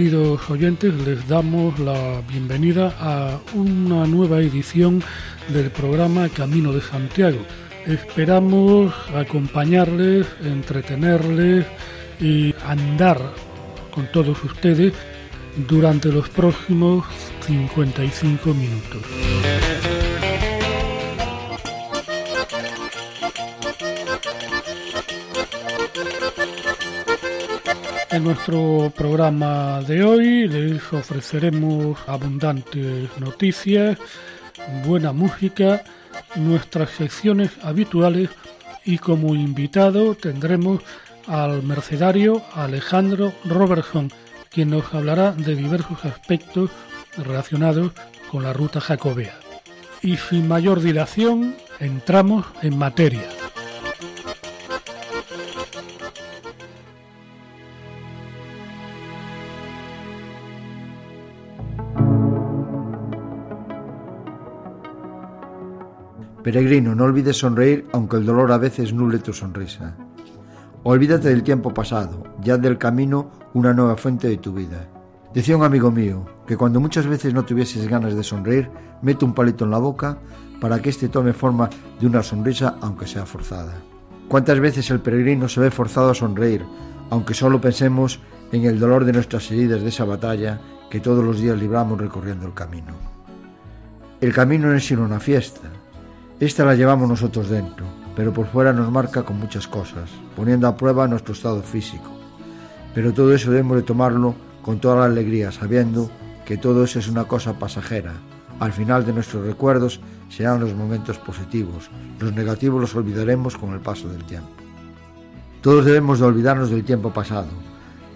Queridos oyentes, les damos la bienvenida a una nueva edición del programa Camino de Santiago. Esperamos acompañarles, entretenerles y andar con todos ustedes durante los próximos 55 minutos. En nuestro programa de hoy les ofreceremos abundantes noticias, buena música, nuestras secciones habituales y como invitado tendremos al mercedario Alejandro Robertson, quien nos hablará de diversos aspectos relacionados con la ruta jacobea. Y sin mayor dilación, entramos en materia. Peregrino, no olvides sonreír aunque el dolor a veces nuble tu sonrisa. Olvídate del tiempo pasado, ya del camino una nueva fuente de tu vida. Decía un amigo mío que cuando muchas veces no tuvieses ganas de sonreír, mete un palito en la boca para que éste tome forma de una sonrisa aunque sea forzada. ¿Cuántas veces el peregrino se ve forzado a sonreír, aunque solo pensemos en el dolor de nuestras heridas de esa batalla que todos los días libramos recorriendo el camino? El camino no es sino una fiesta, esta la llevamos nosotros dentro, pero por fuera nos marca con muchas cosas, poniendo a prueba nuestro estado físico. Pero todo eso debemos de tomarlo con toda la alegría, sabiendo que todo eso es una cosa pasajera. Al final de nuestros recuerdos serán los momentos positivos, los negativos los olvidaremos con el paso del tiempo. Todos debemos de olvidarnos del tiempo pasado,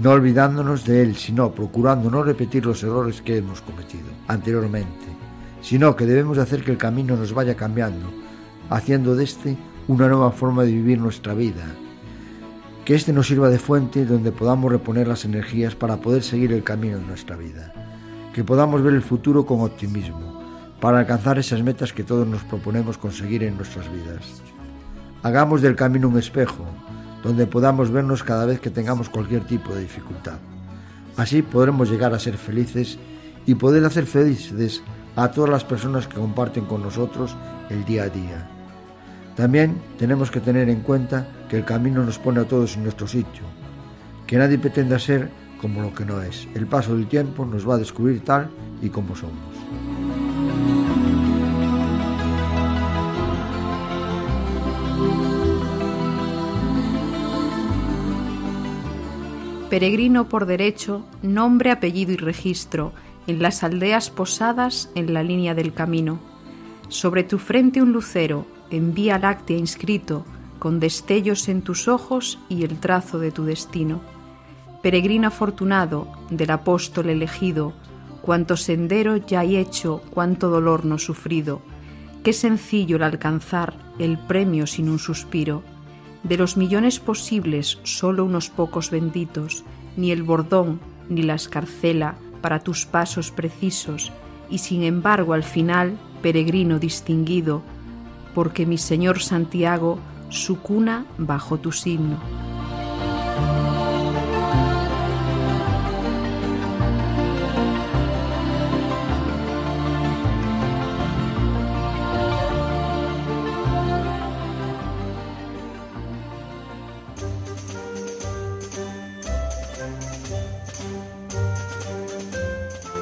no olvidándonos de él, sino procurando no repetir los errores que hemos cometido anteriormente sino que debemos de hacer que el camino nos vaya cambiando, haciendo de este una nueva forma de vivir nuestra vida. Que este nos sirva de fuente donde podamos reponer las energías para poder seguir el camino de nuestra vida. Que podamos ver el futuro con optimismo, para alcanzar esas metas que todos nos proponemos conseguir en nuestras vidas. Hagamos del camino un espejo, donde podamos vernos cada vez que tengamos cualquier tipo de dificultad. Así podremos llegar a ser felices y poder hacer felices a todas las personas que comparten con nosotros el día a día. También tenemos que tener en cuenta que el camino nos pone a todos en nuestro sitio, que nadie pretenda ser como lo que no es. El paso del tiempo nos va a descubrir tal y como somos. Peregrino por derecho, nombre, apellido y registro, en las aldeas posadas en la línea del camino. Sobre tu frente un lucero, en vía láctea inscrito, con destellos en tus ojos y el trazo de tu destino. Peregrino afortunado, del apóstol elegido, cuánto sendero ya hay hecho, cuánto dolor no sufrido. Qué sencillo el alcanzar el premio sin un suspiro. De los millones posibles, solo unos pocos benditos, ni el bordón, ni la escarcela, para tus pasos precisos, y sin embargo al final, peregrino distinguido, porque mi Señor Santiago su cuna bajo tu signo.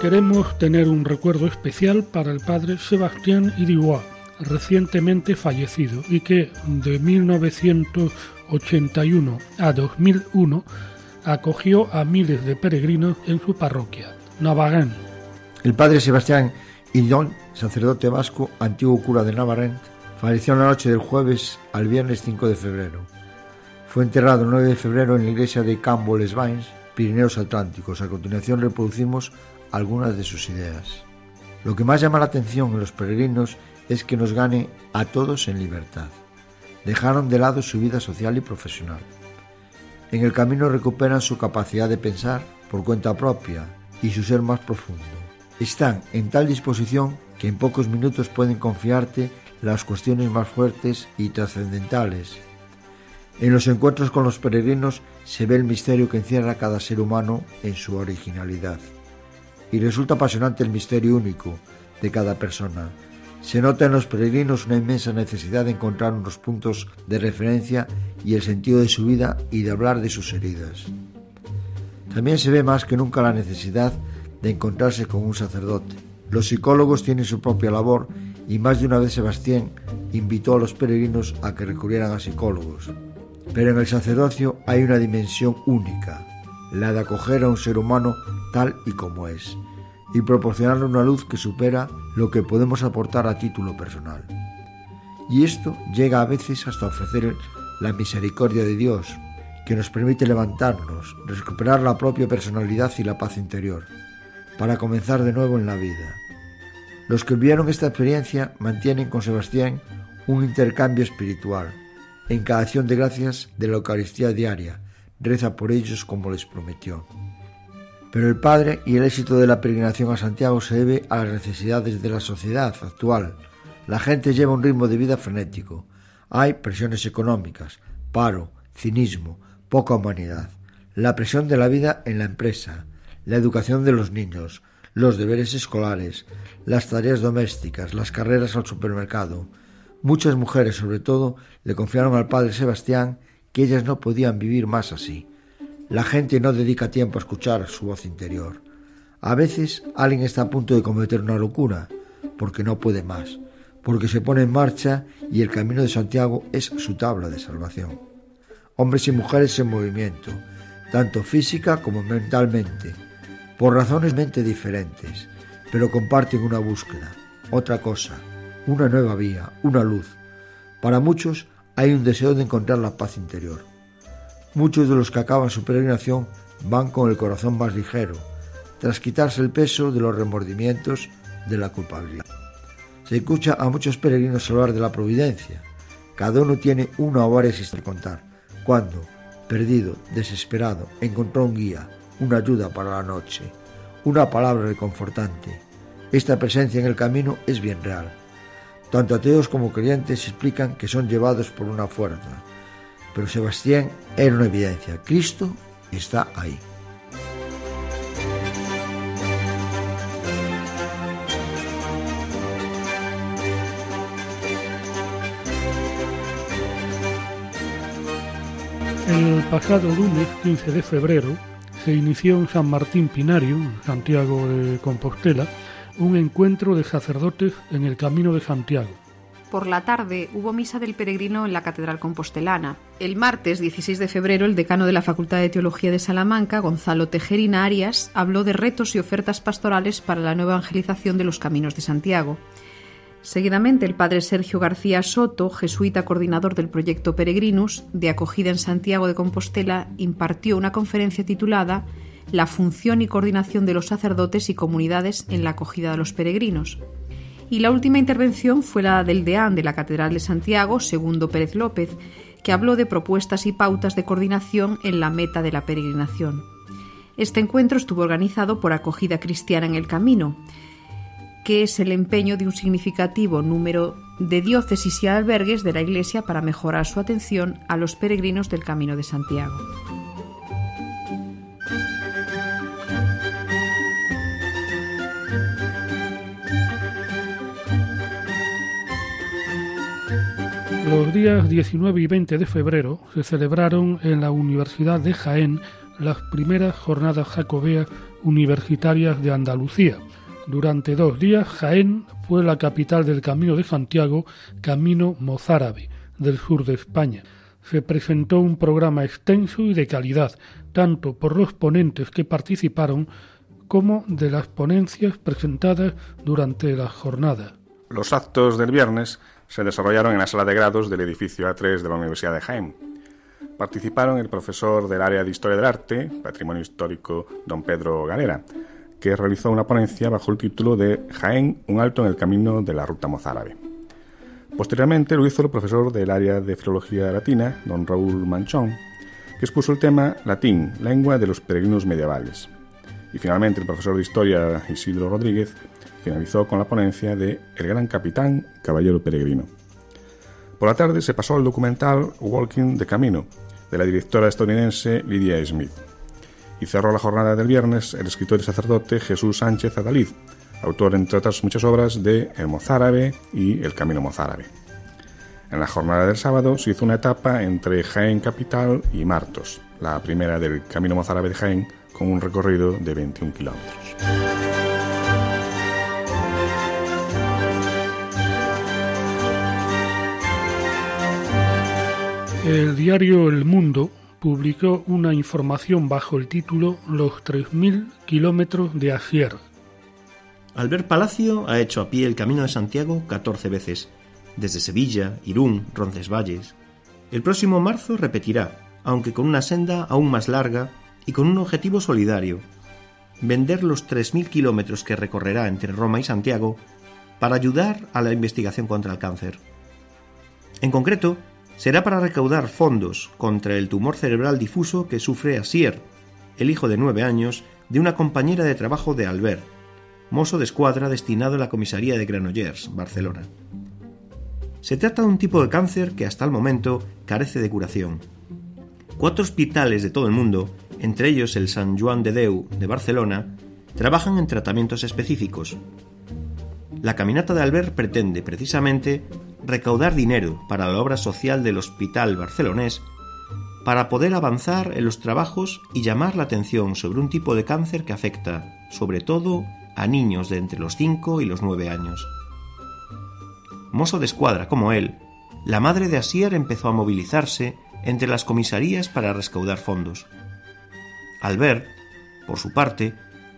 Queremos tener un recuerdo especial para el padre Sebastián Irigoyen, recientemente fallecido y que de 1981 a 2001 acogió a miles de peregrinos en su parroquia, Navarén. El padre Sebastián Irigoyen, sacerdote vasco, antiguo cura de Navarén, falleció en la noche del jueves al viernes 5 de febrero. Fue enterrado el 9 de febrero en la iglesia de Cambo Les Vines, Pirineos Atlánticos. A continuación reproducimos algunas de sus ideas. Lo que más llama la atención en los peregrinos es que nos gane a todos en libertad. Dejaron de lado su vida social y profesional. En el camino recuperan su capacidad de pensar por cuenta propia y su ser más profundo. Están en tal disposición que en pocos minutos pueden confiarte las cuestiones más fuertes y trascendentales. En los encuentros con los peregrinos se ve el misterio que encierra cada ser humano en su originalidad. Y resulta apasionante el misterio único de cada persona. Se nota en los peregrinos una inmensa necesidad de encontrar unos puntos de referencia y el sentido de su vida y de hablar de sus heridas. También se ve más que nunca la necesidad de encontrarse con un sacerdote. Los psicólogos tienen su propia labor y más de una vez Sebastián invitó a los peregrinos a que recurrieran a psicólogos. Pero en el sacerdocio hay una dimensión única, la de acoger a un ser humano tal y como es, y proporcionarle una luz que supera lo que podemos aportar a título personal. Y esto llega a veces hasta ofrecer la misericordia de Dios, que nos permite levantarnos, recuperar la propia personalidad y la paz interior, para comenzar de nuevo en la vida. Los que vivieron esta experiencia mantienen con Sebastián un intercambio espiritual. En cada acción de gracias de la Eucaristía diaria, reza por ellos como les prometió. Pero el Padre y el éxito de la peregrinación a Santiago se debe a las necesidades de la sociedad actual. La gente lleva un ritmo de vida frenético. Hay presiones económicas, paro, cinismo, poca humanidad, la presión de la vida en la empresa, la educación de los niños, los deberes escolares, las tareas domésticas, las carreras al supermercado. Muchas mujeres, sobre todo, le confiaron al padre Sebastián que ellas no podían vivir más así. La gente no dedica tiempo a escuchar su voz interior. A veces alguien está a punto de cometer una locura, porque no puede más, porque se pone en marcha y el camino de Santiago es su tabla de salvación hombres y mujeres en movimiento, tanto física como mentalmente, por razones mente diferentes, pero comparten una búsqueda, otra cosa, una nueva vía, una luz. Para muchos hay un deseo de encontrar la paz interior. Muchos de los que acaban su peregrinación van con el corazón más ligero, tras quitarse el peso de los remordimientos de la culpabilidad. Se escucha a muchos peregrinos hablar de la providencia. Cada uno tiene una o varias historias contar cuando, perdido, desesperado, encontró un guía, una ayuda para la noche, una palabra reconfortante. Esta presencia en el camino es bien real. Tanto ateos como creyentes explican que son llevados por una fuerza. Pero Sebastián era una evidencia. Cristo está ahí. El pasado lunes 15 de febrero se inició en San Martín Pinario, Santiago de Compostela, un encuentro de sacerdotes en el Camino de Santiago. Por la tarde hubo misa del peregrino en la Catedral Compostelana. El martes 16 de febrero, el decano de la Facultad de Teología de Salamanca, Gonzalo Tejerina Arias, habló de retos y ofertas pastorales para la nueva evangelización de los caminos de Santiago. Seguidamente, el padre Sergio García Soto, jesuita coordinador del proyecto Peregrinus, de acogida en Santiago de Compostela, impartió una conferencia titulada La función y coordinación de los sacerdotes y comunidades en la acogida de los peregrinos. Y la última intervención fue la del deán de la Catedral de Santiago, Segundo Pérez López, que habló de propuestas y pautas de coordinación en la meta de la peregrinación. Este encuentro estuvo organizado por Acogida Cristiana en el Camino, que es el empeño de un significativo número de diócesis y albergues de la Iglesia para mejorar su atención a los peregrinos del Camino de Santiago. Los días 19 y 20 de febrero se celebraron en la Universidad de Jaén las primeras jornadas jacobeas universitarias de Andalucía, durante dos días, Jaén fue la capital del Camino de Santiago, camino mozárabe del sur de España. Se presentó un programa extenso y de calidad, tanto por los ponentes que participaron como de las ponencias presentadas durante la jornada. Los actos del viernes se desarrollaron en la sala de grados del edificio A3 de la Universidad de Jaén. Participaron el profesor del área de Historia del Arte, Patrimonio Histórico, don Pedro Galera, que realizó una ponencia bajo el título de Jaén, un alto en el camino de la ruta mozárabe. Posteriormente lo hizo el profesor del área de filología latina, don Raúl Manchón, que expuso el tema Latín, lengua de los peregrinos medievales. Y finalmente el profesor de historia Isidro Rodríguez finalizó con la ponencia de El gran capitán, caballero peregrino. Por la tarde se pasó al documental Walking the Camino, de la directora estadounidense Lydia Smith. Y cerró la jornada del viernes el escritor y sacerdote Jesús Sánchez Adalid, autor entre otras muchas obras de El mozárabe y El camino mozárabe. En la jornada del sábado se hizo una etapa entre Jaén Capital y Martos, la primera del camino mozárabe de Jaén, con un recorrido de 21 kilómetros. El diario El Mundo publicó una información bajo el título Los 3.000 kilómetros de Asier. Albert Palacio ha hecho a pie el Camino de Santiago 14 veces, desde Sevilla, Irún, Roncesvalles. El próximo marzo repetirá, aunque con una senda aún más larga y con un objetivo solidario, vender los 3.000 kilómetros que recorrerá entre Roma y Santiago para ayudar a la investigación contra el cáncer. En concreto, será para recaudar fondos contra el tumor cerebral difuso que sufre Asier, el hijo de nueve años de una compañera de trabajo de Albert, mozo de escuadra destinado a la comisaría de Granollers, Barcelona. Se trata de un tipo de cáncer que hasta el momento carece de curación. Cuatro hospitales de todo el mundo, entre ellos el San Juan de Deu de Barcelona, trabajan en tratamientos específicos. La caminata de Albert pretende precisamente recaudar dinero para la obra social del Hospital Barcelonés para poder avanzar en los trabajos y llamar la atención sobre un tipo de cáncer que afecta, sobre todo, a niños de entre los 5 y los 9 años. Mozo de escuadra como él, la madre de Asier empezó a movilizarse entre las comisarías para rescaudar fondos. Albert, por su parte,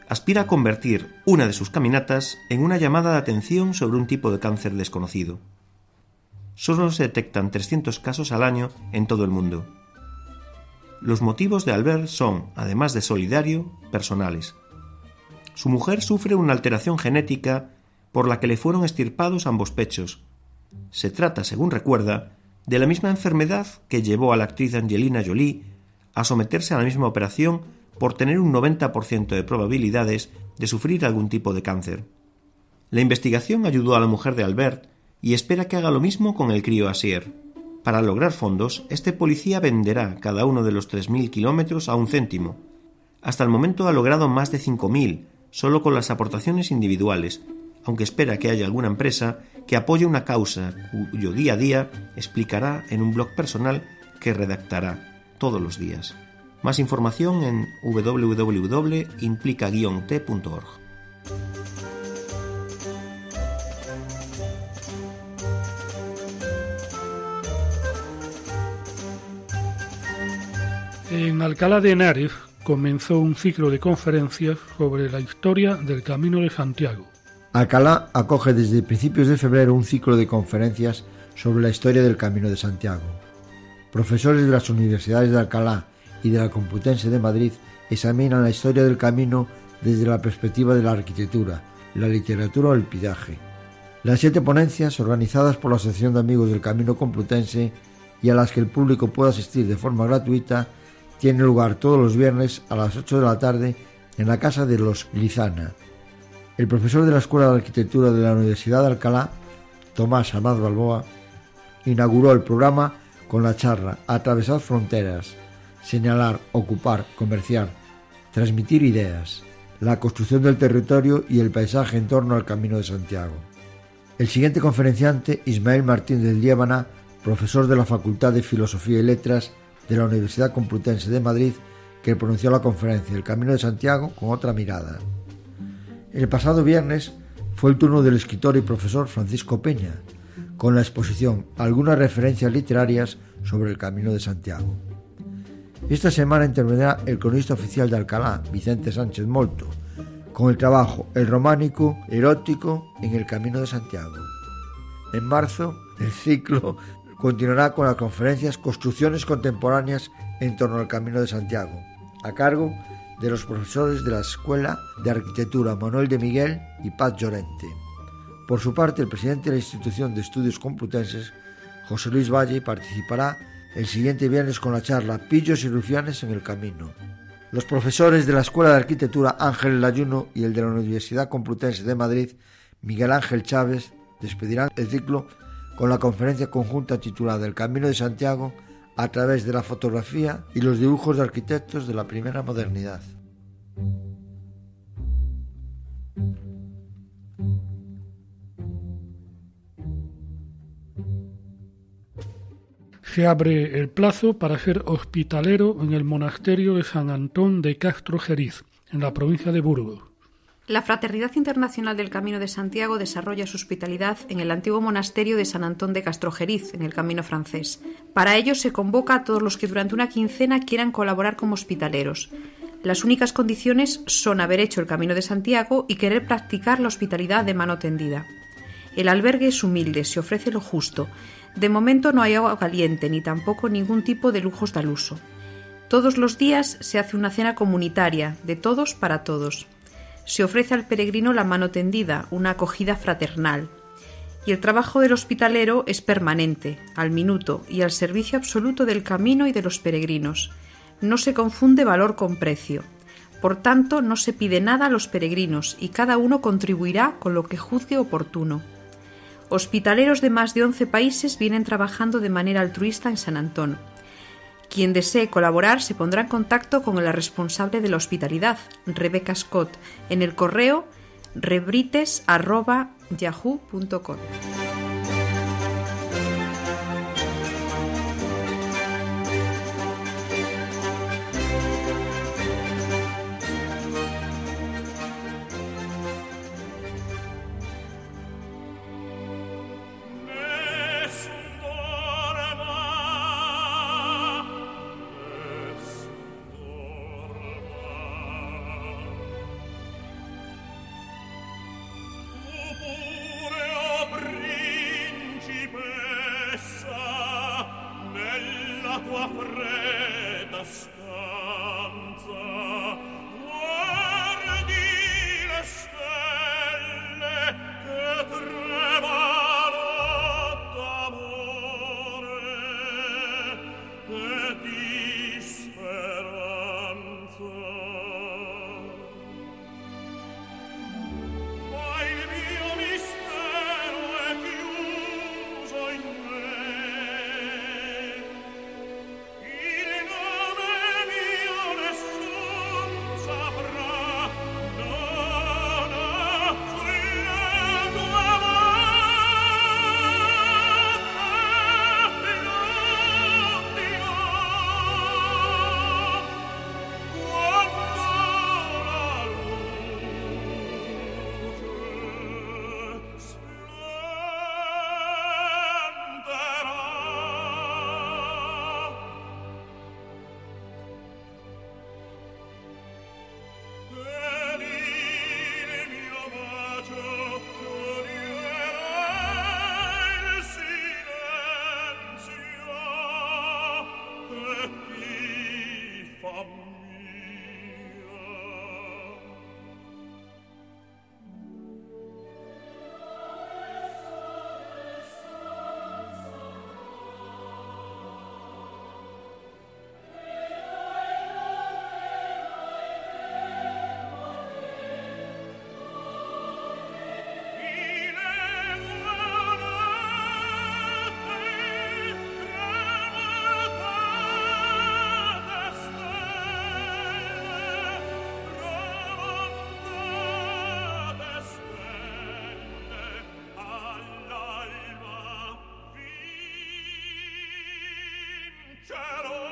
aspira a convertir una de sus caminatas en una llamada de atención sobre un tipo de cáncer desconocido solo se detectan 300 casos al año en todo el mundo. Los motivos de Albert son, además de solidario, personales. Su mujer sufre una alteración genética por la que le fueron estirpados ambos pechos. Se trata, según recuerda, de la misma enfermedad que llevó a la actriz Angelina Jolie a someterse a la misma operación por tener un 90% de probabilidades de sufrir algún tipo de cáncer. La investigación ayudó a la mujer de Albert y espera que haga lo mismo con el crío Asier. Para lograr fondos, este policía venderá cada uno de los 3.000 kilómetros a un céntimo. Hasta el momento ha logrado más de 5.000, solo con las aportaciones individuales, aunque espera que haya alguna empresa que apoye una causa cuyo día a día explicará en un blog personal que redactará todos los días. Más información en www.implica-t.org. En Alcalá de Henares comenzó un ciclo de conferencias sobre la historia del Camino de Santiago. Alcalá acoge desde principios de febrero un ciclo de conferencias sobre la historia del Camino de Santiago. Profesores de las universidades de Alcalá y de la Complutense de Madrid examinan la historia del camino desde la perspectiva de la arquitectura, la literatura o el pidaje. Las siete ponencias, organizadas por la Asociación de Amigos del Camino Complutense y a las que el público puede asistir de forma gratuita, tiene lugar todos los viernes a las 8 de la tarde en la casa de los Lizana. El profesor de la Escuela de Arquitectura de la Universidad de Alcalá, Tomás Amad Balboa, inauguró el programa con la charla Atravesar fronteras, señalar, ocupar, comerciar, transmitir ideas, la construcción del territorio y el paisaje en torno al Camino de Santiago. El siguiente conferenciante, Ismael Martín del Líbana, profesor de la Facultad de Filosofía y Letras de la Universidad Complutense de Madrid, que pronunció la conferencia El Camino de Santiago con otra mirada. El pasado viernes fue el turno del escritor y profesor Francisco Peña, con la exposición Algunas referencias literarias sobre el Camino de Santiago. Esta semana intervendrá el cronista oficial de Alcalá, Vicente Sánchez Molto, con el trabajo El románico erótico en el Camino de Santiago. En marzo, el ciclo continuará con las conferencias Construcciones Contemporáneas en torno al Camino de Santiago, a cargo de los profesores de la Escuela de Arquitectura Manuel de Miguel y Paz Llorente. Por su parte, el presidente de la Institución de Estudios Complutenses, José Luis Valle, participará el siguiente viernes con la charla Pillos y Rufianes en el Camino. Los profesores de la Escuela de Arquitectura Ángel Layuno y el de la Universidad Complutense de Madrid, Miguel Ángel Chávez, despedirán el ciclo con la conferencia conjunta titulada El Camino de Santiago a través de la fotografía y los dibujos de arquitectos de la primera modernidad. Se abre el plazo para ser hospitalero en el monasterio de San Antón de Castro Jeriz, en la provincia de Burgos. La Fraternidad Internacional del Camino de Santiago desarrolla su hospitalidad en el antiguo monasterio de San Antón de Castrojeriz, en el Camino francés. Para ello se convoca a todos los que durante una quincena quieran colaborar como hospitaleros. Las únicas condiciones son haber hecho el Camino de Santiago y querer practicar la hospitalidad de mano tendida. El albergue es humilde, se ofrece lo justo. De momento no hay agua caliente ni tampoco ningún tipo de lujos al uso. Todos los días se hace una cena comunitaria, de todos para todos se ofrece al peregrino la mano tendida, una acogida fraternal. Y el trabajo del hospitalero es permanente, al minuto y al servicio absoluto del camino y de los peregrinos. No se confunde valor con precio. Por tanto, no se pide nada a los peregrinos y cada uno contribuirá con lo que juzgue oportuno. Hospitaleros de más de 11 países vienen trabajando de manera altruista en San Antón quien desee colaborar se pondrá en contacto con la responsable de la hospitalidad, Rebecca Scott, en el correo rebrites.yahoo.com. Caro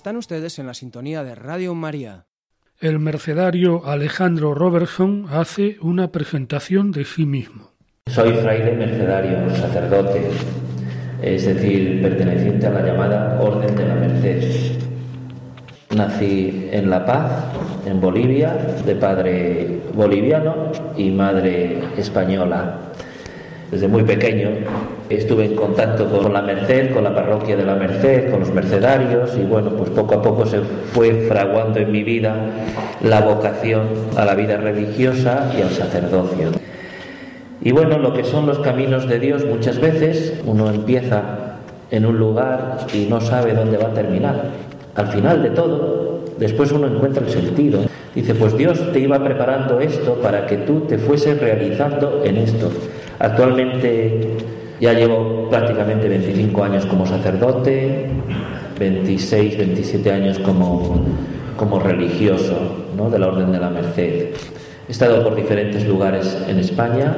Están ustedes en la sintonía de Radio María. El mercedario Alejandro Robertson hace una presentación de sí mismo. Soy fraile mercedario, sacerdote, es decir, perteneciente a la llamada Orden de la Merced. Nací en La Paz, en Bolivia, de padre boliviano y madre española. Desde muy pequeño estuve en contacto con la Merced, con la parroquia de la Merced, con los mercedarios y bueno, pues poco a poco se fue fraguando en mi vida la vocación a la vida religiosa y al sacerdocio. Y bueno, lo que son los caminos de Dios muchas veces uno empieza en un lugar y no sabe dónde va a terminar al final de todo, después uno encuentra el sentido. Dice, pues Dios te iba preparando esto para que tú te fueses realizando en esto. Actualmente ya llevo prácticamente 25 años como sacerdote, 26, 27 años como, como religioso ¿no? de la Orden de la Merced. He estado por diferentes lugares en España,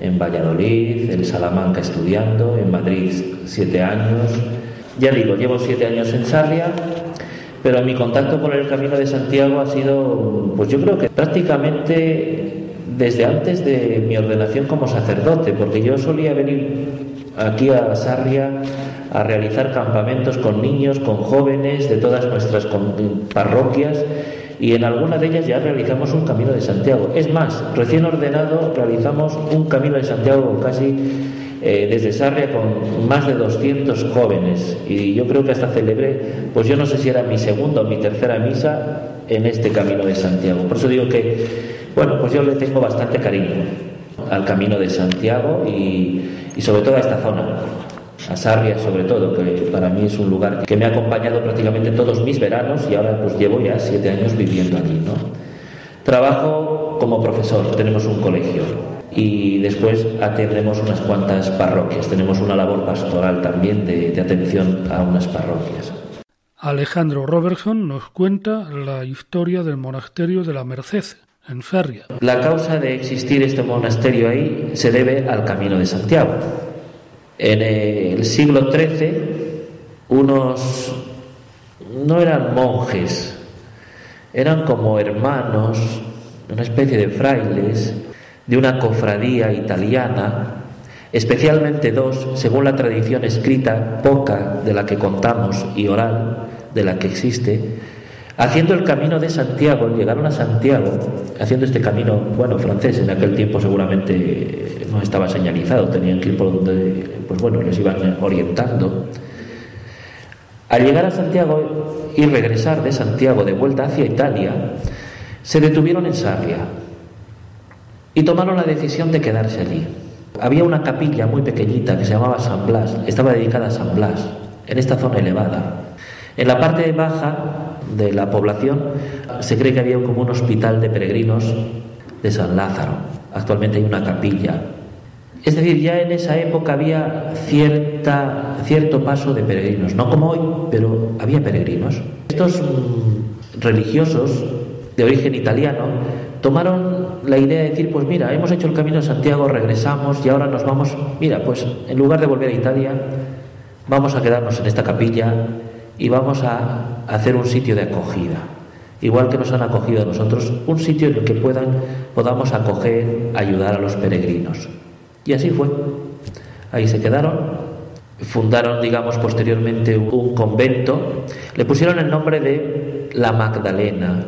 en Valladolid, en Salamanca estudiando, en Madrid siete años, ya digo, llevo siete años en Sarria, pero mi contacto con el Camino de Santiago ha sido, pues yo creo que prácticamente desde antes de mi ordenación como sacerdote, porque yo solía venir aquí a Sarria a realizar campamentos con niños, con jóvenes de todas nuestras parroquias y en alguna de ellas ya realizamos un camino de Santiago. Es más, recién ordenado realizamos un camino de Santiago casi eh, desde Sarria con más de 200 jóvenes y yo creo que hasta celebré, pues yo no sé si era mi segunda o mi tercera misa en este Camino de Santiago. Por eso digo que, bueno, pues yo le tengo bastante cariño al Camino de Santiago y, y sobre todo a esta zona, a Sarria sobre todo, que para mí es un lugar que me ha acompañado prácticamente todos mis veranos y ahora pues llevo ya siete años viviendo allí, ¿no? Trabajo como profesor, tenemos un colegio y después atendemos unas cuantas parroquias. Tenemos una labor pastoral también de, atención a unas parroquias. Alejandro Robertson nos cuenta la historia del monasterio de la Merced, La causa de existir este monasterio ahí se debe al Camino de Santiago. En el siglo XIII, unos no eran monjes, eran como hermanos, una especie de frailes, de una cofradía italiana, especialmente dos, según la tradición escrita, poca de la que contamos y oral de la que existe, haciendo el camino de Santiago, llegaron a Santiago, haciendo este camino, bueno, francés, en aquel tiempo seguramente no estaba señalizado, tenían que ir por donde, pues bueno, les iban orientando. Al llegar a Santiago y regresar de Santiago de vuelta hacia Italia, se detuvieron en Sarria, y tomaron la decisión de quedarse allí. Había una capilla muy pequeñita que se llamaba San Blas, estaba dedicada a San Blas, en esta zona elevada. En la parte baja de la población se cree que había como un hospital de peregrinos de San Lázaro. Actualmente hay una capilla. Es decir, ya en esa época había cierta, cierto paso de peregrinos, no como hoy, pero había peregrinos. Estos mm, religiosos de origen italiano tomaron la idea de decir, pues mira, hemos hecho el camino de Santiago, regresamos y ahora nos vamos, mira, pues en lugar de volver a Italia, vamos a quedarnos en esta capilla y vamos a hacer un sitio de acogida. Igual que nos han acogido a nosotros, un sitio en el que puedan, podamos acoger, ayudar a los peregrinos. Y así fue. Ahí se quedaron, fundaron, digamos, posteriormente un convento, le pusieron el nombre de La Magdalena,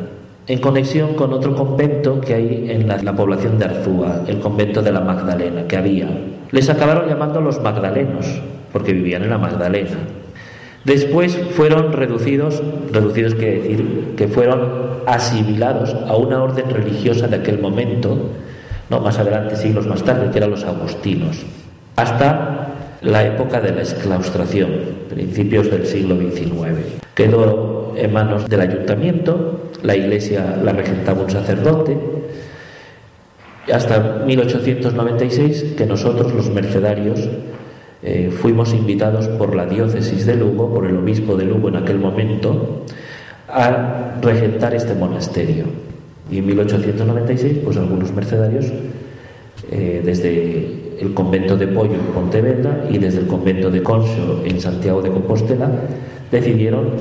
en conexión con otro convento que hay en la, población de Arzúa, el convento de la Magdalena, que había. Les acabaron llamando los magdalenos, porque vivían en la Magdalena. Después fueron reducidos, reducidos quiere decir que fueron asimilados a una orden religiosa de aquel momento, no más adelante, siglos más tarde, que eran los agustinos, hasta la época de la exclaustración, principios del siglo XIX. Quedó en manos del ayuntamiento, la iglesia la regentaba un sacerdote, hasta 1896 que nosotros los mercedarios eh, fuimos invitados por la diócesis de Lugo, por el obispo de Lugo en aquel momento, a regentar este monasterio. Y en 1896, pues algunos mercedarios, eh, desde el convento de Pollo en Pontevedra y desde el convento de Conso en Santiago de Compostela, decidieron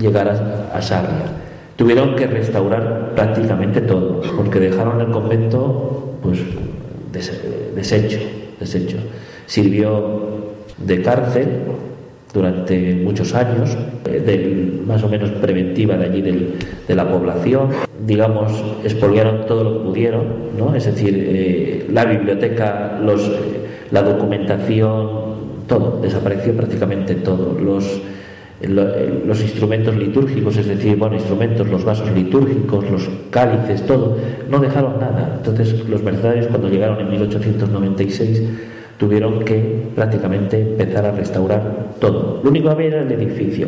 llegar a, Sarria. Tuvieron que restaurar prácticamente todo, porque dejaron el convento pues deshecho, deshecho. Sirvió de cárcel durante muchos años, eh, más o menos preventiva de allí de la población. Digamos, expoliaron todo lo que pudieron, ¿no? es decir, eh, la biblioteca, los, eh, la documentación, todo, desapareció prácticamente todo. Los, los instrumentos litúrgicos, es decir, bueno, instrumentos, los vasos litúrgicos, los cálices, todo, no dejaron nada. Entonces los mercenarios cuando llegaron en 1896 tuvieron que prácticamente empezar a restaurar todo. Lo único que había era el edificio.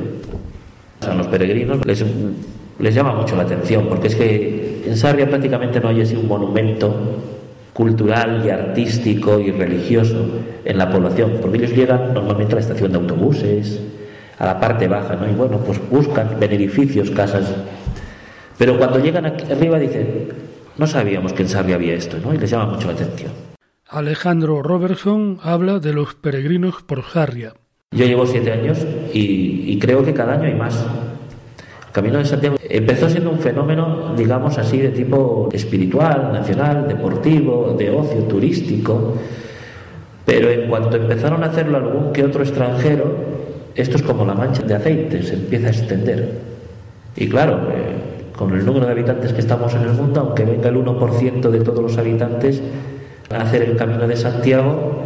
A los peregrinos les, llama mucho la atención, porque es que en Sarria prácticamente no hay así un monumento cultural y artístico y religioso en la población, porque ellos llegan normalmente a la estación de autobuses, a la parte baja, ¿no? Y bueno, pues buscan ven edificios, casas. Pero cuando llegan aquí arriba dicen, no sabíamos que en Sarria había esto, ¿no? Y les llama mucho la atención. Alejandro Robertson habla de los peregrinos por Sarria. Yo llevo siete años y, creo que cada año hay más. El Camino de Santiago empezó siendo un fenómeno, digamos así, de tipo espiritual, nacional, deportivo, de ocio, turístico, pero en cuanto empezaron a hacerlo algún que otro extranjero, esto es como la mancha de aceite, se empieza a extender. Y claro, eh, con el número de habitantes que estamos en el mundo, aunque venga el 1% de todos los habitantes, hacer el camino de Santiago,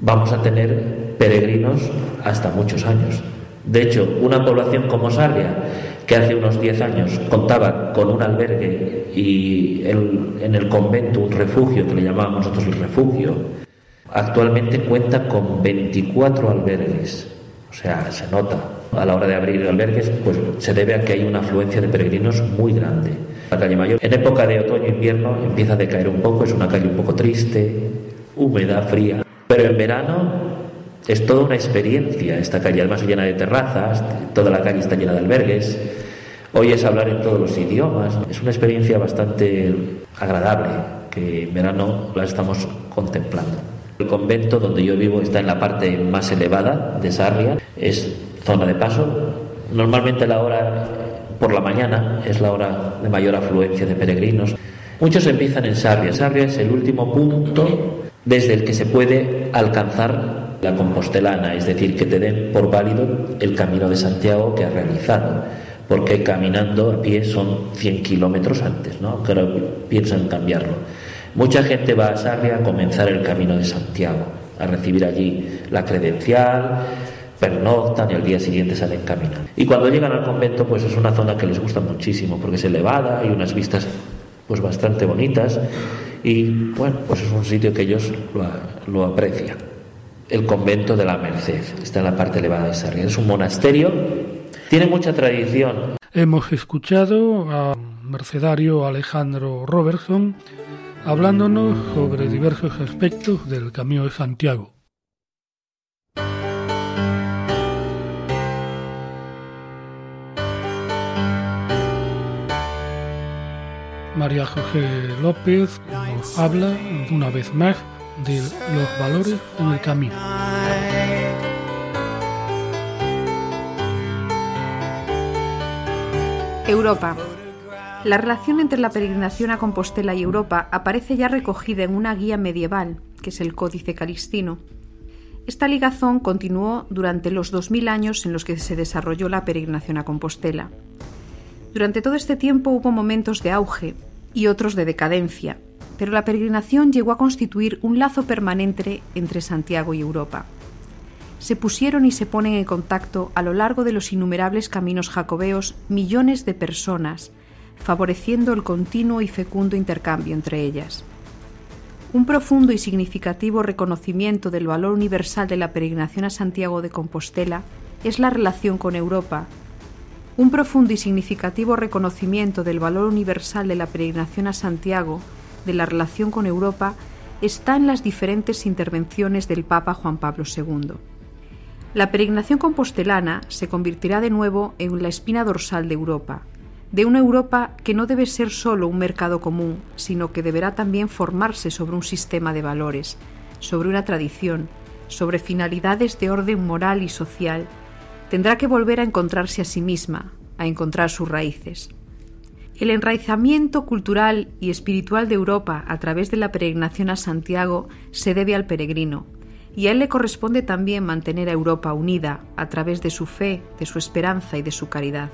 vamos a tener peregrinos hasta muchos años. De hecho, una población como Sarria, que hace unos 10 años contaba con un albergue y en el convento un refugio, que le llamábamos nosotros el refugio, actualmente cuenta con 24 albergues. O sea, se nota. A la hora de abrir albergues, pues se debe a que hay una afluencia de peregrinos muy grande. La calle Mayor, en época de otoño-invierno, e empieza a decaer un poco, es una calle un poco triste, húmeda, fría. Pero en verano es toda una experiencia esta calle, además llena de terrazas, toda la calle está llena de albergues. Hoy es hablar en todos los idiomas, es una experiencia bastante agradable que en verano la estamos contemplando. El convento donde yo vivo está en la parte más elevada de Sarria, es zona de paso. Normalmente la hora por la mañana es la hora de mayor afluencia de peregrinos. Muchos empiezan en Sarria. Sarria es el último punto desde el que se puede alcanzar la compostelana, es decir, que te den por válido el camino de Santiago que has realizado, porque caminando a pie son 100 kilómetros antes, ¿no? que ahora piensan cambiarlo. Mucha gente va a Sarria a comenzar el camino de Santiago, a recibir allí la credencial, pernoctan y al día siguiente salen caminando. Y cuando llegan al convento, pues es una zona que les gusta muchísimo, porque es elevada, hay unas vistas pues bastante bonitas y bueno, pues es un sitio que ellos lo, aprecian. El convento de la Merced está en la parte elevada de Sarria. Es un monasterio, tiene mucha tradición. Hemos escuchado a mercedario Alejandro Robertson hablándonos sobre diversos aspectos del Camino de Santiago. María José López nos habla una vez más de los valores en el camino. Europa. La relación entre la peregrinación a Compostela y Europa aparece ya recogida en una guía medieval, que es el Códice Calistino. Esta ligazón continuó durante los 2000 años en los que se desarrolló la peregrinación a Compostela. Durante todo este tiempo hubo momentos de auge y otros de decadencia, pero la peregrinación llegó a constituir un lazo permanente entre Santiago y Europa. Se pusieron y se ponen en contacto a lo largo de los innumerables caminos jacobeos millones de personas, favoreciendo el continuo y fecundo intercambio entre ellas. Un profundo y significativo reconocimiento del valor universal de la peregrinación a Santiago de Compostela es la relación con Europa un profundo y significativo reconocimiento del valor universal de la peregrinación a Santiago, de la relación con Europa, está en las diferentes intervenciones del Papa Juan Pablo II. La peregrinación compostelana se convertirá de nuevo en la espina dorsal de Europa, de una Europa que no debe ser solo un mercado común, sino que deberá también formarse sobre un sistema de valores, sobre una tradición, sobre finalidades de orden moral y social tendrá que volver a encontrarse a sí misma, a encontrar sus raíces. El enraizamiento cultural y espiritual de Europa a través de la peregrinación a Santiago se debe al peregrino, y a él le corresponde también mantener a Europa unida a través de su fe, de su esperanza y de su caridad.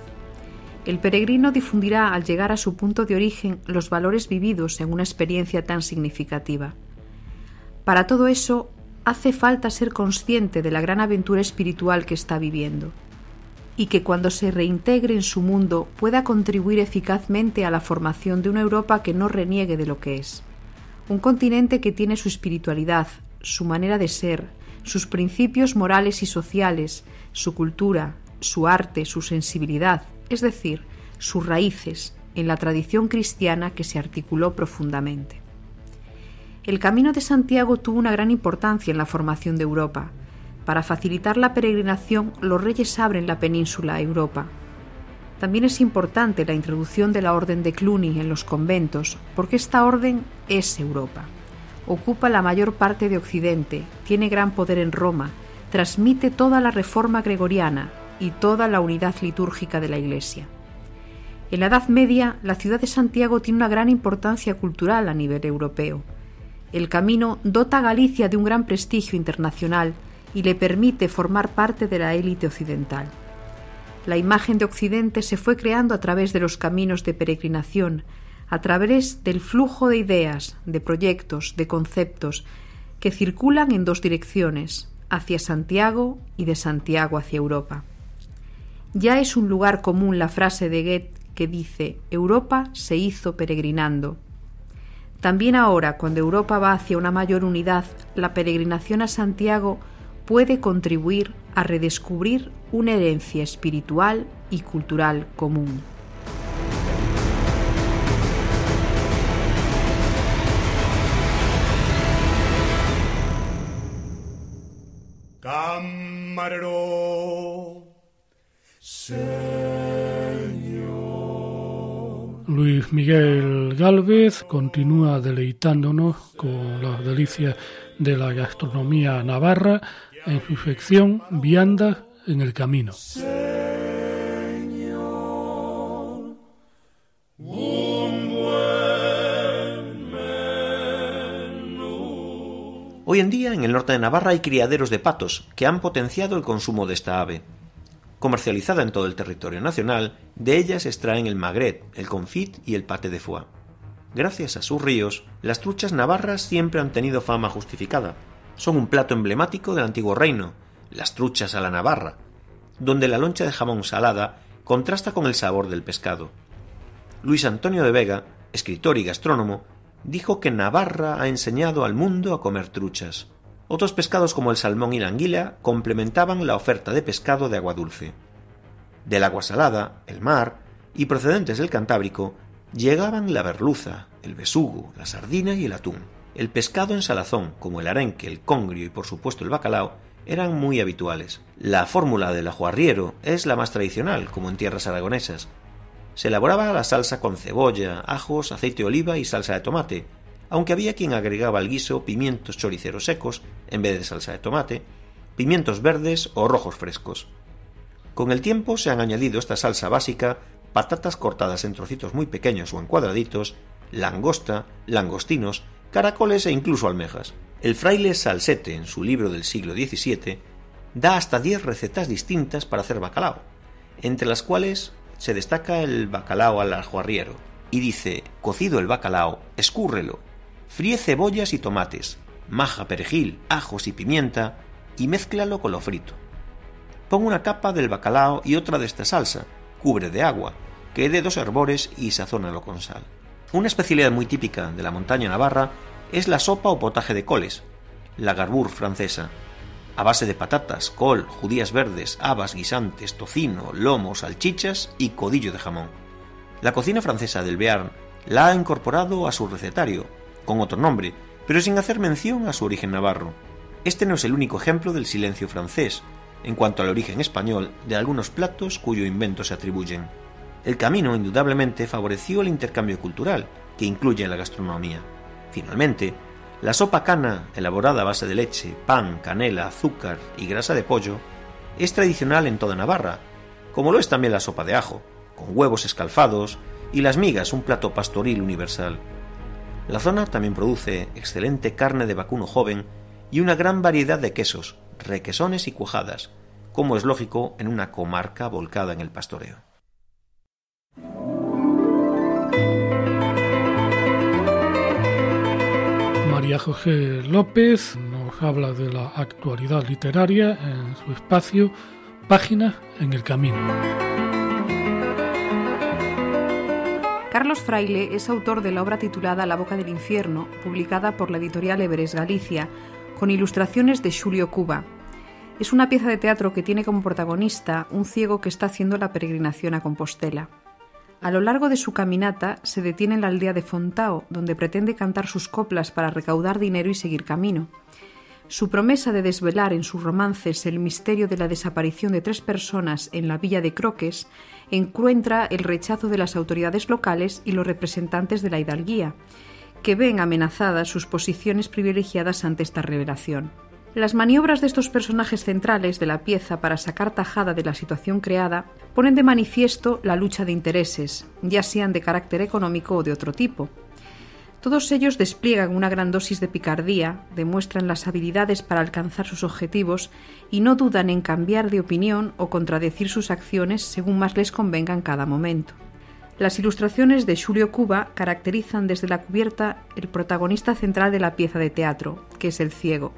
El peregrino difundirá al llegar a su punto de origen los valores vividos en una experiencia tan significativa. Para todo eso hace falta ser consciente de la gran aventura espiritual que está viviendo y que cuando se reintegre en su mundo pueda contribuir eficazmente a la formación de una Europa que no reniegue de lo que es. Un continente que tiene su espiritualidad, su manera de ser, sus principios morales y sociales, su cultura, su arte, su sensibilidad, es decir, sus raíces en la tradición cristiana que se articuló profundamente. El Camino de Santiago tuvo una gran importancia en la formación de Europa, para facilitar la peregrinación, los reyes abren la península a Europa. También es importante la introducción de la Orden de Cluny en los conventos, porque esta orden es Europa. Ocupa la mayor parte de Occidente, tiene gran poder en Roma, transmite toda la reforma gregoriana y toda la unidad litúrgica de la Iglesia. En la Edad Media, la ciudad de Santiago tiene una gran importancia cultural a nivel europeo. El camino dota a Galicia de un gran prestigio internacional y le permite formar parte de la élite occidental. La imagen de Occidente se fue creando a través de los caminos de peregrinación, a través del flujo de ideas, de proyectos, de conceptos, que circulan en dos direcciones, hacia Santiago y de Santiago hacia Europa. Ya es un lugar común la frase de Goethe que dice Europa se hizo peregrinando. También ahora, cuando Europa va hacia una mayor unidad, la peregrinación a Santiago puede contribuir a redescubrir una herencia espiritual y cultural común. Luis Miguel Galvez continúa deleitándonos con las delicias de la gastronomía navarra en su sección Viandas en el Camino. Hoy en día en el norte de Navarra hay criaderos de patos que han potenciado el consumo de esta ave. Comercializada en todo el territorio nacional, de ellas extraen el magret, el confit y el pate de foie. Gracias a sus ríos, las truchas navarras siempre han tenido fama justificada, son un plato emblemático del antiguo reino, las truchas a la navarra, donde la loncha de jamón salada contrasta con el sabor del pescado. Luis Antonio de Vega, escritor y gastrónomo, dijo que Navarra ha enseñado al mundo a comer truchas. Otros pescados como el salmón y la anguila complementaban la oferta de pescado de agua dulce. Del agua salada, el mar, y procedentes del Cantábrico, llegaban la berluza, el besugo, la sardina y el atún. El pescado en salazón, como el arenque, el congrio y por supuesto el bacalao, eran muy habituales. La fórmula del ajuarriero es la más tradicional, como en tierras aragonesas. Se elaboraba la salsa con cebolla, ajos, aceite de oliva y salsa de tomate, aunque había quien agregaba al guiso pimientos choriceros secos en vez de salsa de tomate, pimientos verdes o rojos frescos. Con el tiempo se han añadido esta salsa básica patatas cortadas en trocitos muy pequeños o en cuadraditos, langosta, langostinos, caracoles e incluso almejas. El fraile Salsete, en su libro del siglo XVII, da hasta diez recetas distintas para hacer bacalao, entre las cuales se destaca el bacalao al ajuarriero, y dice, cocido el bacalao, escúrrelo, fríe cebollas y tomates, maja perejil, ajos y pimienta, y mézclalo con lo frito. Pon una capa del bacalao y otra de esta salsa, cubre de agua, que dé dos hervores y sazónalo con sal. Una especialidad muy típica de la montaña navarra es la sopa o potaje de coles, la garbour francesa, a base de patatas, col, judías verdes, habas, guisantes, tocino, lomo, salchichas y codillo de jamón. La cocina francesa del Bearn la ha incorporado a su recetario, con otro nombre, pero sin hacer mención a su origen navarro. Este no es el único ejemplo del silencio francés, en cuanto al origen español de algunos platos cuyo invento se atribuyen. El camino, indudablemente, favoreció el intercambio cultural, que incluye la gastronomía. Finalmente, la sopa cana, elaborada a base de leche, pan, canela, azúcar y grasa de pollo, es tradicional en toda Navarra, como lo es también la sopa de ajo, con huevos escalfados y las migas un plato pastoril universal. La zona también produce excelente carne de vacuno joven y una gran variedad de quesos, requesones y cuajadas, como es lógico en una comarca volcada en el pastoreo. María José López nos habla de la actualidad literaria en su espacio Páginas en el Camino. Carlos Fraile es autor de la obra titulada La boca del infierno, publicada por la editorial Everest Galicia, con ilustraciones de Julio Cuba. Es una pieza de teatro que tiene como protagonista un ciego que está haciendo la peregrinación a Compostela. A lo largo de su caminata se detiene en la aldea de Fontao, donde pretende cantar sus coplas para recaudar dinero y seguir camino. Su promesa de desvelar en sus romances el misterio de la desaparición de tres personas en la villa de Croques encuentra el rechazo de las autoridades locales y los representantes de la hidalguía, que ven amenazadas sus posiciones privilegiadas ante esta revelación. Las maniobras de estos personajes centrales de la pieza para sacar tajada de la situación creada ponen de manifiesto la lucha de intereses, ya sean de carácter económico o de otro tipo. Todos ellos despliegan una gran dosis de picardía, demuestran las habilidades para alcanzar sus objetivos y no dudan en cambiar de opinión o contradecir sus acciones según más les convenga en cada momento. Las ilustraciones de Julio Cuba caracterizan desde la cubierta el protagonista central de la pieza de teatro, que es el ciego,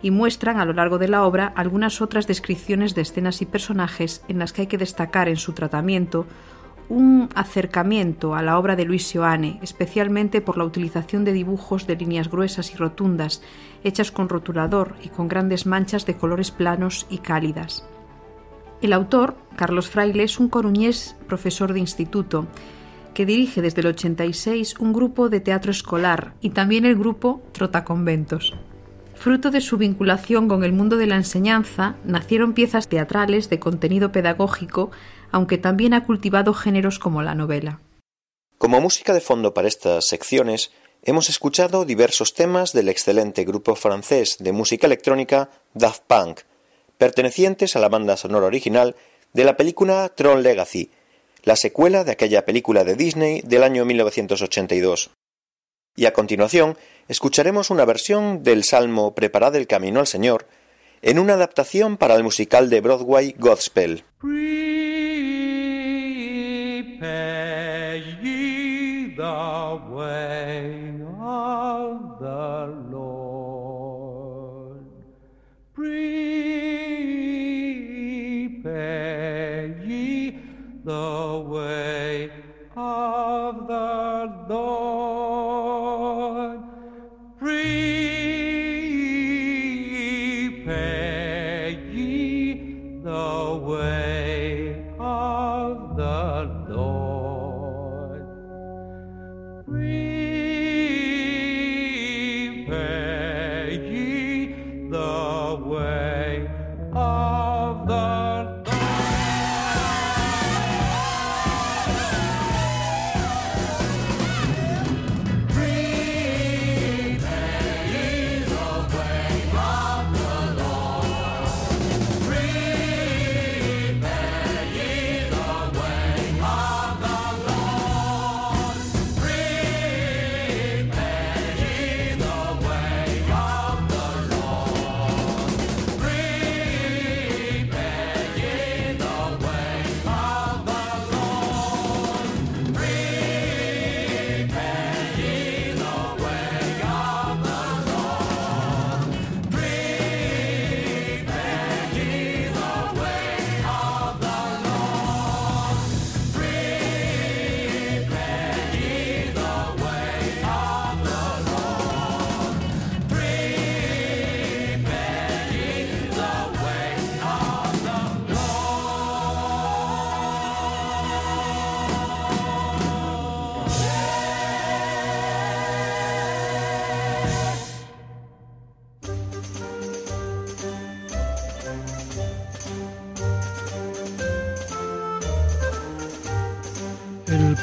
y muestran a lo largo de la obra algunas otras descripciones de escenas y personajes en las que hay que destacar en su tratamiento un acercamiento a la obra de Luis Sioane, especialmente por la utilización de dibujos de líneas gruesas y rotundas, hechas con rotulador y con grandes manchas de colores planos y cálidas. El autor, Carlos Fraile, es un coruñés profesor de instituto que dirige desde el 86 un grupo de teatro escolar y también el grupo Trotaconventos. Fruto de su vinculación con el mundo de la enseñanza, nacieron piezas teatrales de contenido pedagógico, aunque también ha cultivado géneros como la novela. Como música de fondo para estas secciones, hemos escuchado diversos temas del excelente grupo francés de música electrónica Daft Punk, pertenecientes a la banda sonora original de la película Tron Legacy, la secuela de aquella película de Disney del año 1982. Y a continuación escucharemos una versión del Salmo Preparad el camino al Señor en una adaptación para el musical de Broadway Godspell. way of the Lord. Prepare ye the way of the Lord.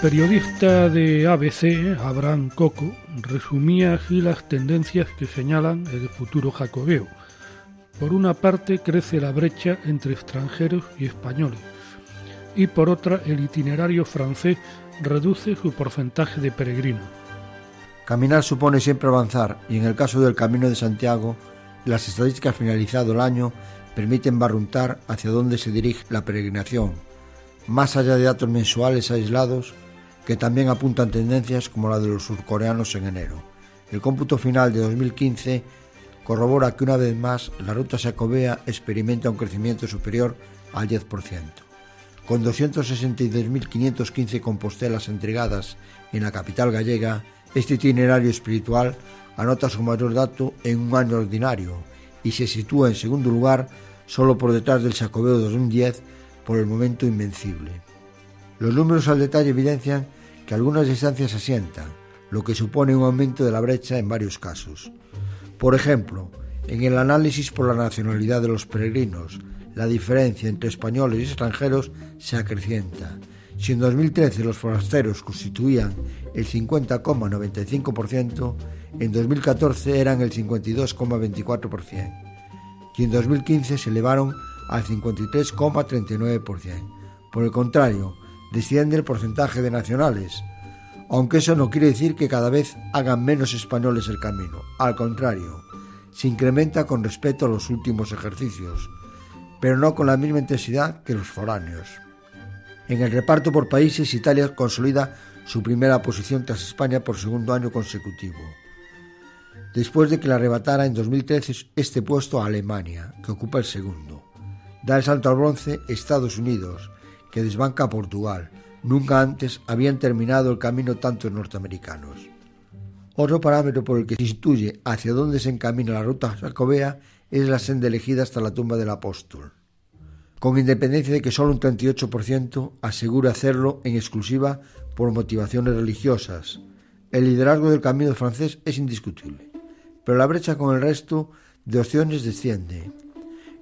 Periodista de ABC, Abraham Coco, resumía así las tendencias que señalan el futuro jacobeo. Por una parte, crece la brecha entre extranjeros y españoles, y por otra el itinerario francés reduce su porcentaje de peregrinos. Caminar supone siempre avanzar y en el caso del Camino de Santiago, las estadísticas finalizado el año permiten barruntar hacia dónde se dirige la peregrinación, más allá de datos mensuales aislados que también apuntan tendencias como la de los surcoreanos en enero. El cómputo final de 2015 corrobora que una vez más la ruta sacobea experimenta un crecimiento superior al 10%. Con 262.515 compostelas entregadas en la capital gallega, este itinerario espiritual anota su mayor dato en un año ordinario y se sitúa en segundo lugar solo por detrás del Sacobeo 2010 por el momento invencible. Los números al detalle evidencian que algunas distancias se asientan, lo que supone un aumento de la brecha en varios casos. Por ejemplo, en el análisis por la nacionalidad de los peregrinos, la diferencia entre españoles y extranjeros se acrecienta. Si en 2013 los forasteros constituían el 50,95%, en 2014 eran el 52,24% y en 2015 se elevaron al 53,39%. Por el contrario, desciende el porcentaje de nacionales, aunque eso no quiere decir que cada vez hagan menos españoles el camino. Al contrario, se incrementa con respecto a los últimos ejercicios, pero no con la misma intensidad que los foráneos. En el reparto por países, Italia consolida su primera posición tras España por segundo año consecutivo después de que le arrebatara en 2013 este puesto a Alemania, que ocupa el segundo. Da el salto al bronce Estados Unidos, que desbanca a Portugal. Nunca antes habían terminado el camino tantos norteamericanos. Otro parámetro por el que se intuye hacia dónde se encamina la ruta jacobea es la senda elegida hasta la tumba del apóstol, con independencia de que solo un 38% asegura hacerlo en exclusiva por motivaciones religiosas. El liderazgo del camino francés es indiscutible pero la brecha con el resto de opciones desciende.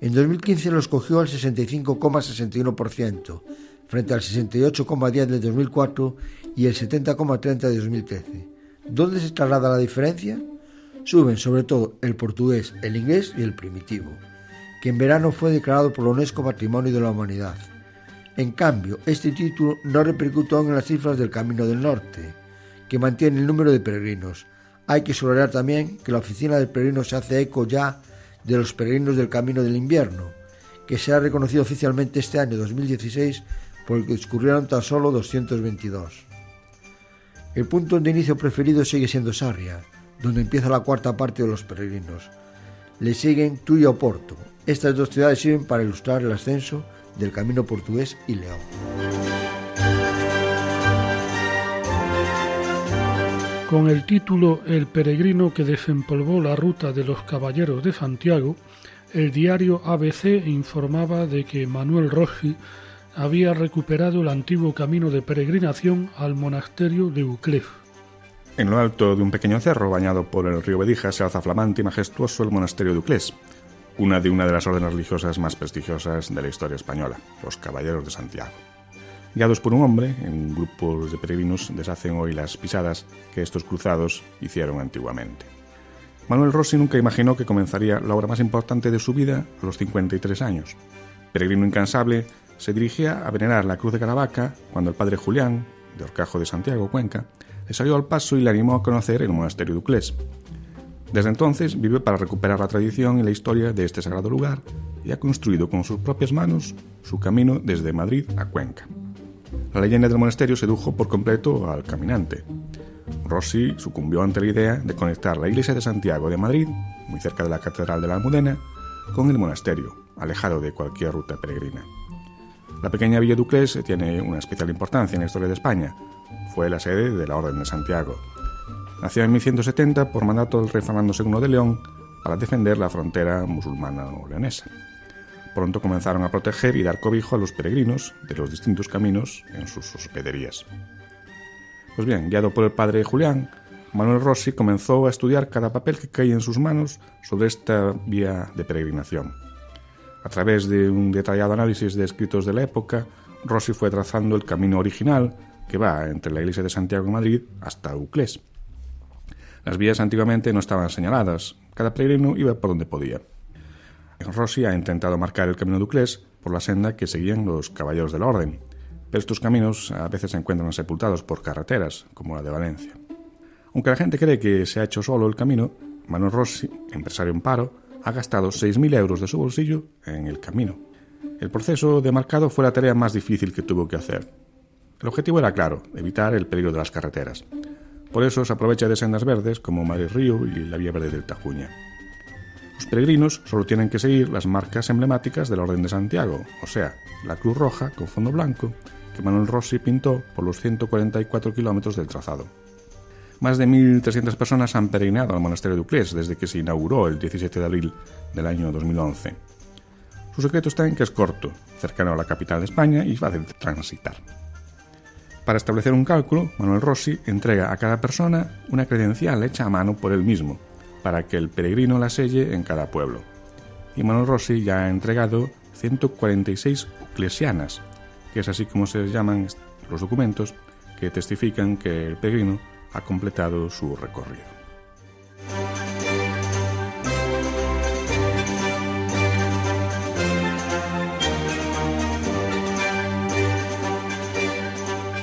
En 2015 los cogió al 65,61%, frente al 68,10 de 2004 y el 70,30 de 2013. ¿Dónde se traslada la diferencia? Suben sobre todo el portugués, el inglés y el primitivo, que en verano fue declarado por la UNESCO Patrimonio de la Humanidad. En cambio, este título no repercute aún en las cifras del Camino del Norte, que mantiene el número de peregrinos, hay que subrayar también que la oficina del peregrino se hace eco ya de los peregrinos del Camino del Invierno, que se ha reconocido oficialmente este año 2016 por el que discurrieron tan solo 222. El punto de inicio preferido sigue siendo Sarria, donde empieza la cuarta parte de los peregrinos. Le siguen Tuy y Oporto. Estas dos ciudades sirven para ilustrar el ascenso del camino portugués y León. Con el título El peregrino que desempolvó la ruta de los caballeros de Santiago, el diario ABC informaba de que Manuel Rossi había recuperado el antiguo camino de peregrinación al monasterio de Uclef. En lo alto de un pequeño cerro bañado por el río Bedija se alza flamante y majestuoso el monasterio de Uclés, una de una de las órdenes religiosas más prestigiosas de la historia española, los Caballeros de Santiago. Guiados por un hombre, en grupos de peregrinos deshacen hoy las pisadas que estos cruzados hicieron antiguamente. Manuel Rossi nunca imaginó que comenzaría la obra más importante de su vida a los 53 años. Peregrino incansable, se dirigía a venerar la cruz de Caravaca cuando el padre Julián, de Orcajo de Santiago, Cuenca, le salió al paso y le animó a conocer el monasterio de Uclés. Desde entonces vive para recuperar la tradición y la historia de este sagrado lugar y ha construido con sus propias manos su camino desde Madrid a Cuenca. La leyenda del monasterio sedujo por completo al caminante. Rossi sucumbió ante la idea de conectar la iglesia de Santiago de Madrid, muy cerca de la Catedral de la Almudena, con el monasterio, alejado de cualquier ruta peregrina. La pequeña Villa Duclés tiene una especial importancia en la historia de España. Fue la sede de la Orden de Santiago. Nació en 1170 por mandato del rey Fernando II de León para defender la frontera musulmana leonesa pronto comenzaron a proteger y dar cobijo a los peregrinos de los distintos caminos en sus hospederías. Pues bien, guiado por el padre Julián, Manuel Rossi comenzó a estudiar cada papel que caía en sus manos sobre esta vía de peregrinación. A través de un detallado análisis de escritos de la época, Rossi fue trazando el camino original que va entre la iglesia de Santiago de Madrid hasta Uclés. Las vías antiguamente no estaban señaladas, cada peregrino iba por donde podía. Rossi ha intentado marcar el camino de Uclés por la senda que seguían los caballeros de la orden, pero estos caminos a veces se encuentran sepultados por carreteras, como la de Valencia. Aunque la gente cree que se ha hecho solo el camino, Manuel Rossi, empresario en paro, ha gastado 6.000 euros de su bolsillo en el camino. El proceso de marcado fue la tarea más difícil que tuvo que hacer. El objetivo era claro, evitar el peligro de las carreteras. Por eso se aprovecha de sendas verdes como Madrid Río y la Vía Verde del Tajuña. Los peregrinos solo tienen que seguir las marcas emblemáticas del Orden de Santiago, o sea, la Cruz Roja con fondo blanco que Manuel Rossi pintó por los 144 kilómetros del trazado. Más de 1.300 personas han peregrinado al monasterio de desde que se inauguró el 17 de abril del año 2011. Su secreto está en que es corto, cercano a la capital de España y fácil de transitar. Para establecer un cálculo, Manuel Rossi entrega a cada persona una credencial hecha a mano por él mismo, para que el peregrino la selle en cada pueblo. Y Manuel Rossi ya ha entregado 146 uclesianas, que es así como se llaman los documentos que testifican que el peregrino ha completado su recorrido.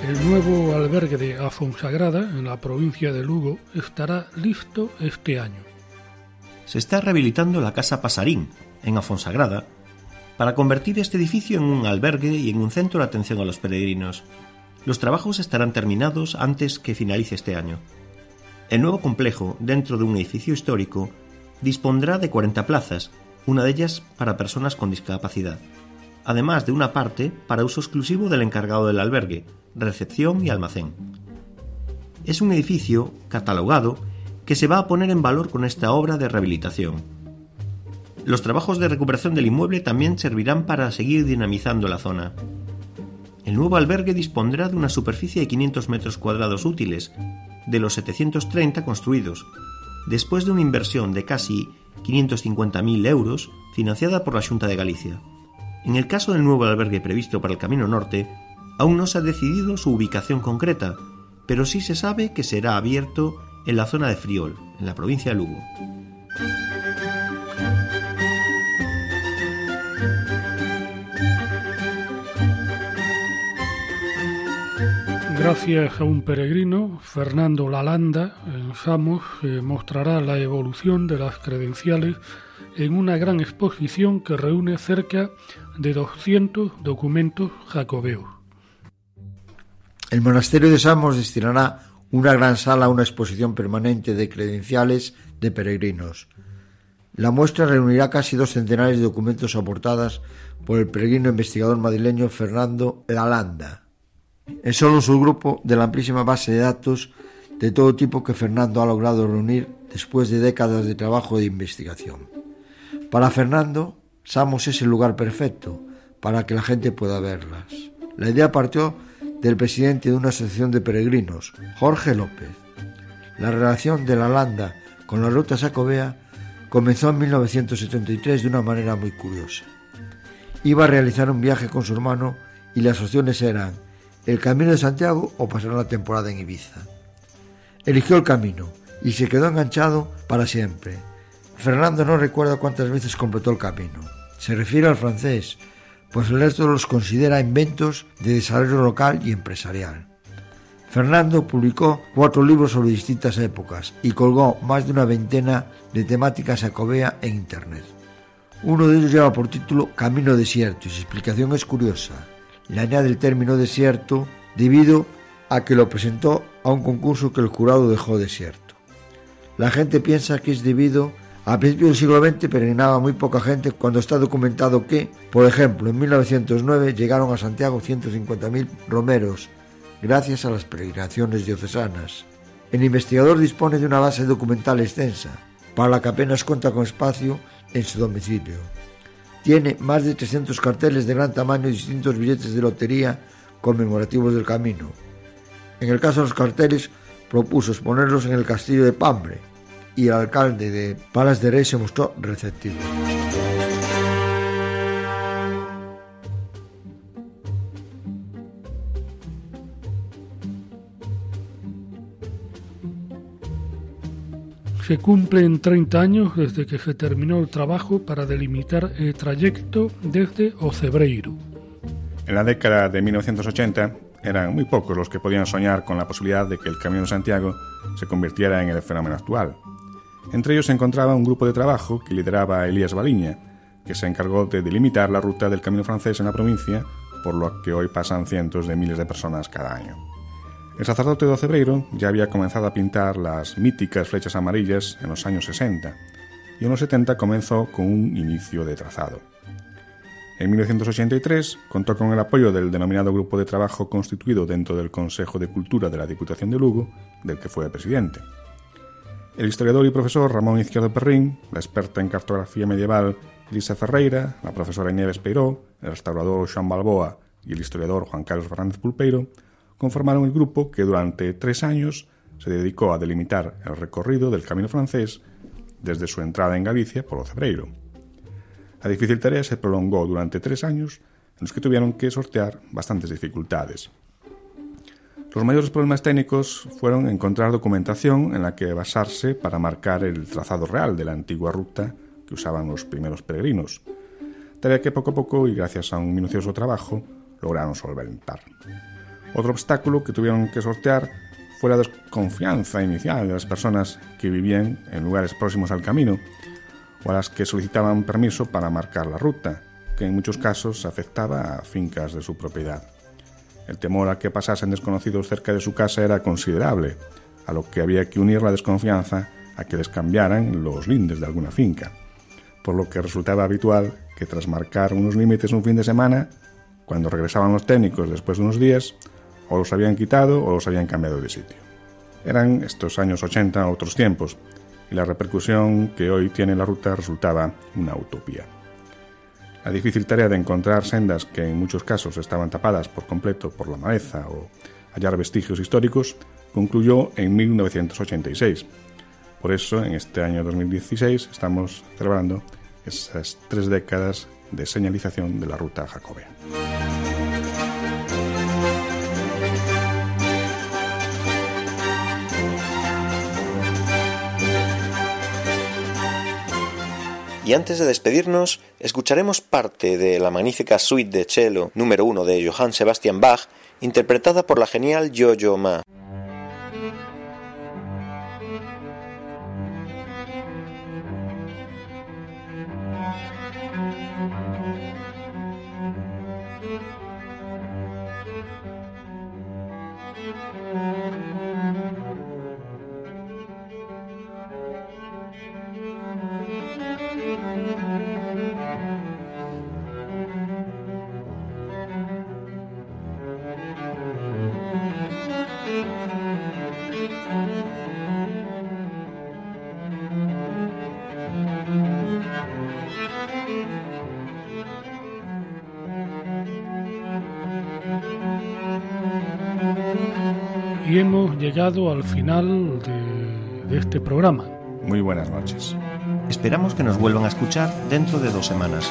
El nuevo albergue de Afonsagrada, en la provincia de Lugo, estará listo este año. Se está rehabilitando la Casa Pasarín, en Afonsagrada, para convertir este edificio en un albergue y en un centro de atención a los peregrinos. Los trabajos estarán terminados antes que finalice este año. El nuevo complejo, dentro de un edificio histórico, dispondrá de 40 plazas, una de ellas para personas con discapacidad, además de una parte para uso exclusivo del encargado del albergue, recepción y almacén. Es un edificio catalogado que se va a poner en valor con esta obra de rehabilitación los trabajos de recuperación del inmueble también servirán para seguir dinamizando la zona. El nuevo albergue dispondrá de una superficie de 500 metros cuadrados útiles, de los 730 construidos, después de una inversión de casi 550.000 euros financiada por la Junta de Galicia. En el caso del nuevo albergue previsto para el Camino Norte, aún no se ha decidido su ubicación concreta, pero sí se sabe que será abierto en la zona de Friol, en la provincia de Lugo. Gracias a un peregrino, Fernando Lalanda, en Samos, mostrará la evolución de las credenciales en una gran exposición que reúne cerca de 200 documentos jacobeos. El monasterio de Samos destinará una gran sala una exposición permanente de credenciales de peregrinos. La muestra reunirá casi dos centenares de documentos aportadas por el peregrino investigador madrileño Fernando Lalanda es solo un subgrupo de la amplísima base de datos de todo tipo que Fernando ha logrado reunir después de décadas de trabajo de investigación. Para Fernando, Samos es el lugar perfecto para que la gente pueda verlas. La idea partió del presidente de una asociación de peregrinos, Jorge López. La relación de la Landa con la ruta Sacobea comenzó en 1973 de una manera muy curiosa. Iba a realizar un viaje con su hermano y las opciones eran el camino de Santiago o pasar la temporada en Ibiza. Eligió el camino y se quedó enganchado para siempre. Fernando no recuerda cuántas veces completó el camino. Se refiere al francés, pues el resto los considera inventos de desarrollo local y empresarial. Fernando publicó cuatro libros sobre distintas épocas y colgó más de una veintena de temáticas acobea en Internet. Uno de ellos lleva por título Camino Desierto y su explicación es curiosa le añade el término desierto debido a que lo presentó a un concurso que el jurado dejó desierto. La gente piensa que es debido a principios del siglo XX peregrinaba muy poca gente cuando está documentado que, por ejemplo, en 1909 llegaron a Santiago 150.000 romeros gracias a las peregrinaciones diocesanas. El investigador dispone de una base documental extensa, para la que apenas cuenta con espacio en su domicilio. Tiene más de 300 carteles de gran tamaño y distintos billetes de lotería conmemorativos del camino. En el caso de los carteles, propuso exponerlos en el castillo de Pambre y el alcalde de Palas de Rey se mostró receptivo. Se cumplen 30 años desde que se terminó el trabajo para delimitar el trayecto desde Ocebreiro. En la década de 1980 eran muy pocos los que podían soñar con la posibilidad de que el Camino de Santiago se convirtiera en el fenómeno actual. Entre ellos se encontraba un grupo de trabajo que lideraba Elías Baliña, que se encargó de delimitar la ruta del Camino francés en la provincia, por lo que hoy pasan cientos de miles de personas cada año. El sacerdote de Ocebreiro ya había comenzado a pintar las míticas flechas amarillas en los años 60 y en los 70 comenzó con un inicio de trazado. En 1983 contó con el apoyo del denominado grupo de trabajo constituido dentro del Consejo de Cultura de la Diputación de Lugo, del que fue presidente. El historiador y profesor Ramón Izquierdo Perrín, la experta en cartografía medieval Elisa Ferreira, la profesora Nieves Peiró, el restaurador Joan Balboa y el historiador Juan Carlos Fernández Pulpeiro conformaron el grupo que durante tres años se dedicó a delimitar el recorrido del camino francés desde su entrada en Galicia por Ocebreiro. La difícil tarea se prolongó durante tres años en los que tuvieron que sortear bastantes dificultades. Los mayores problemas técnicos fueron encontrar documentación en la que basarse para marcar el trazado real de la antigua ruta que usaban los primeros peregrinos, tarea que poco a poco y gracias a un minucioso trabajo lograron solventar. Otro obstáculo que tuvieron que sortear fue la desconfianza inicial de las personas que vivían en lugares próximos al camino o a las que solicitaban permiso para marcar la ruta, que en muchos casos afectaba a fincas de su propiedad. El temor a que pasasen desconocidos cerca de su casa era considerable, a lo que había que unir la desconfianza a que les cambiaran los lindes de alguna finca, por lo que resultaba habitual que tras marcar unos límites un fin de semana, cuando regresaban los técnicos después de unos días, o los habían quitado o los habían cambiado de sitio. Eran estos años 80 otros tiempos, y la repercusión que hoy tiene la ruta resultaba una utopía. La difícil tarea de encontrar sendas que en muchos casos estaban tapadas por completo por la maleza o hallar vestigios históricos concluyó en 1986. Por eso, en este año 2016 estamos celebrando esas tres décadas de señalización de la ruta jacobea. Y antes de despedirnos, escucharemos parte de la magnífica suite de cello número uno de Johann Sebastian Bach, interpretada por la genial Yo-Yo Ma. Al final de, de este programa. Muy buenas noches. Esperamos que nos vuelvan a escuchar dentro de dos semanas.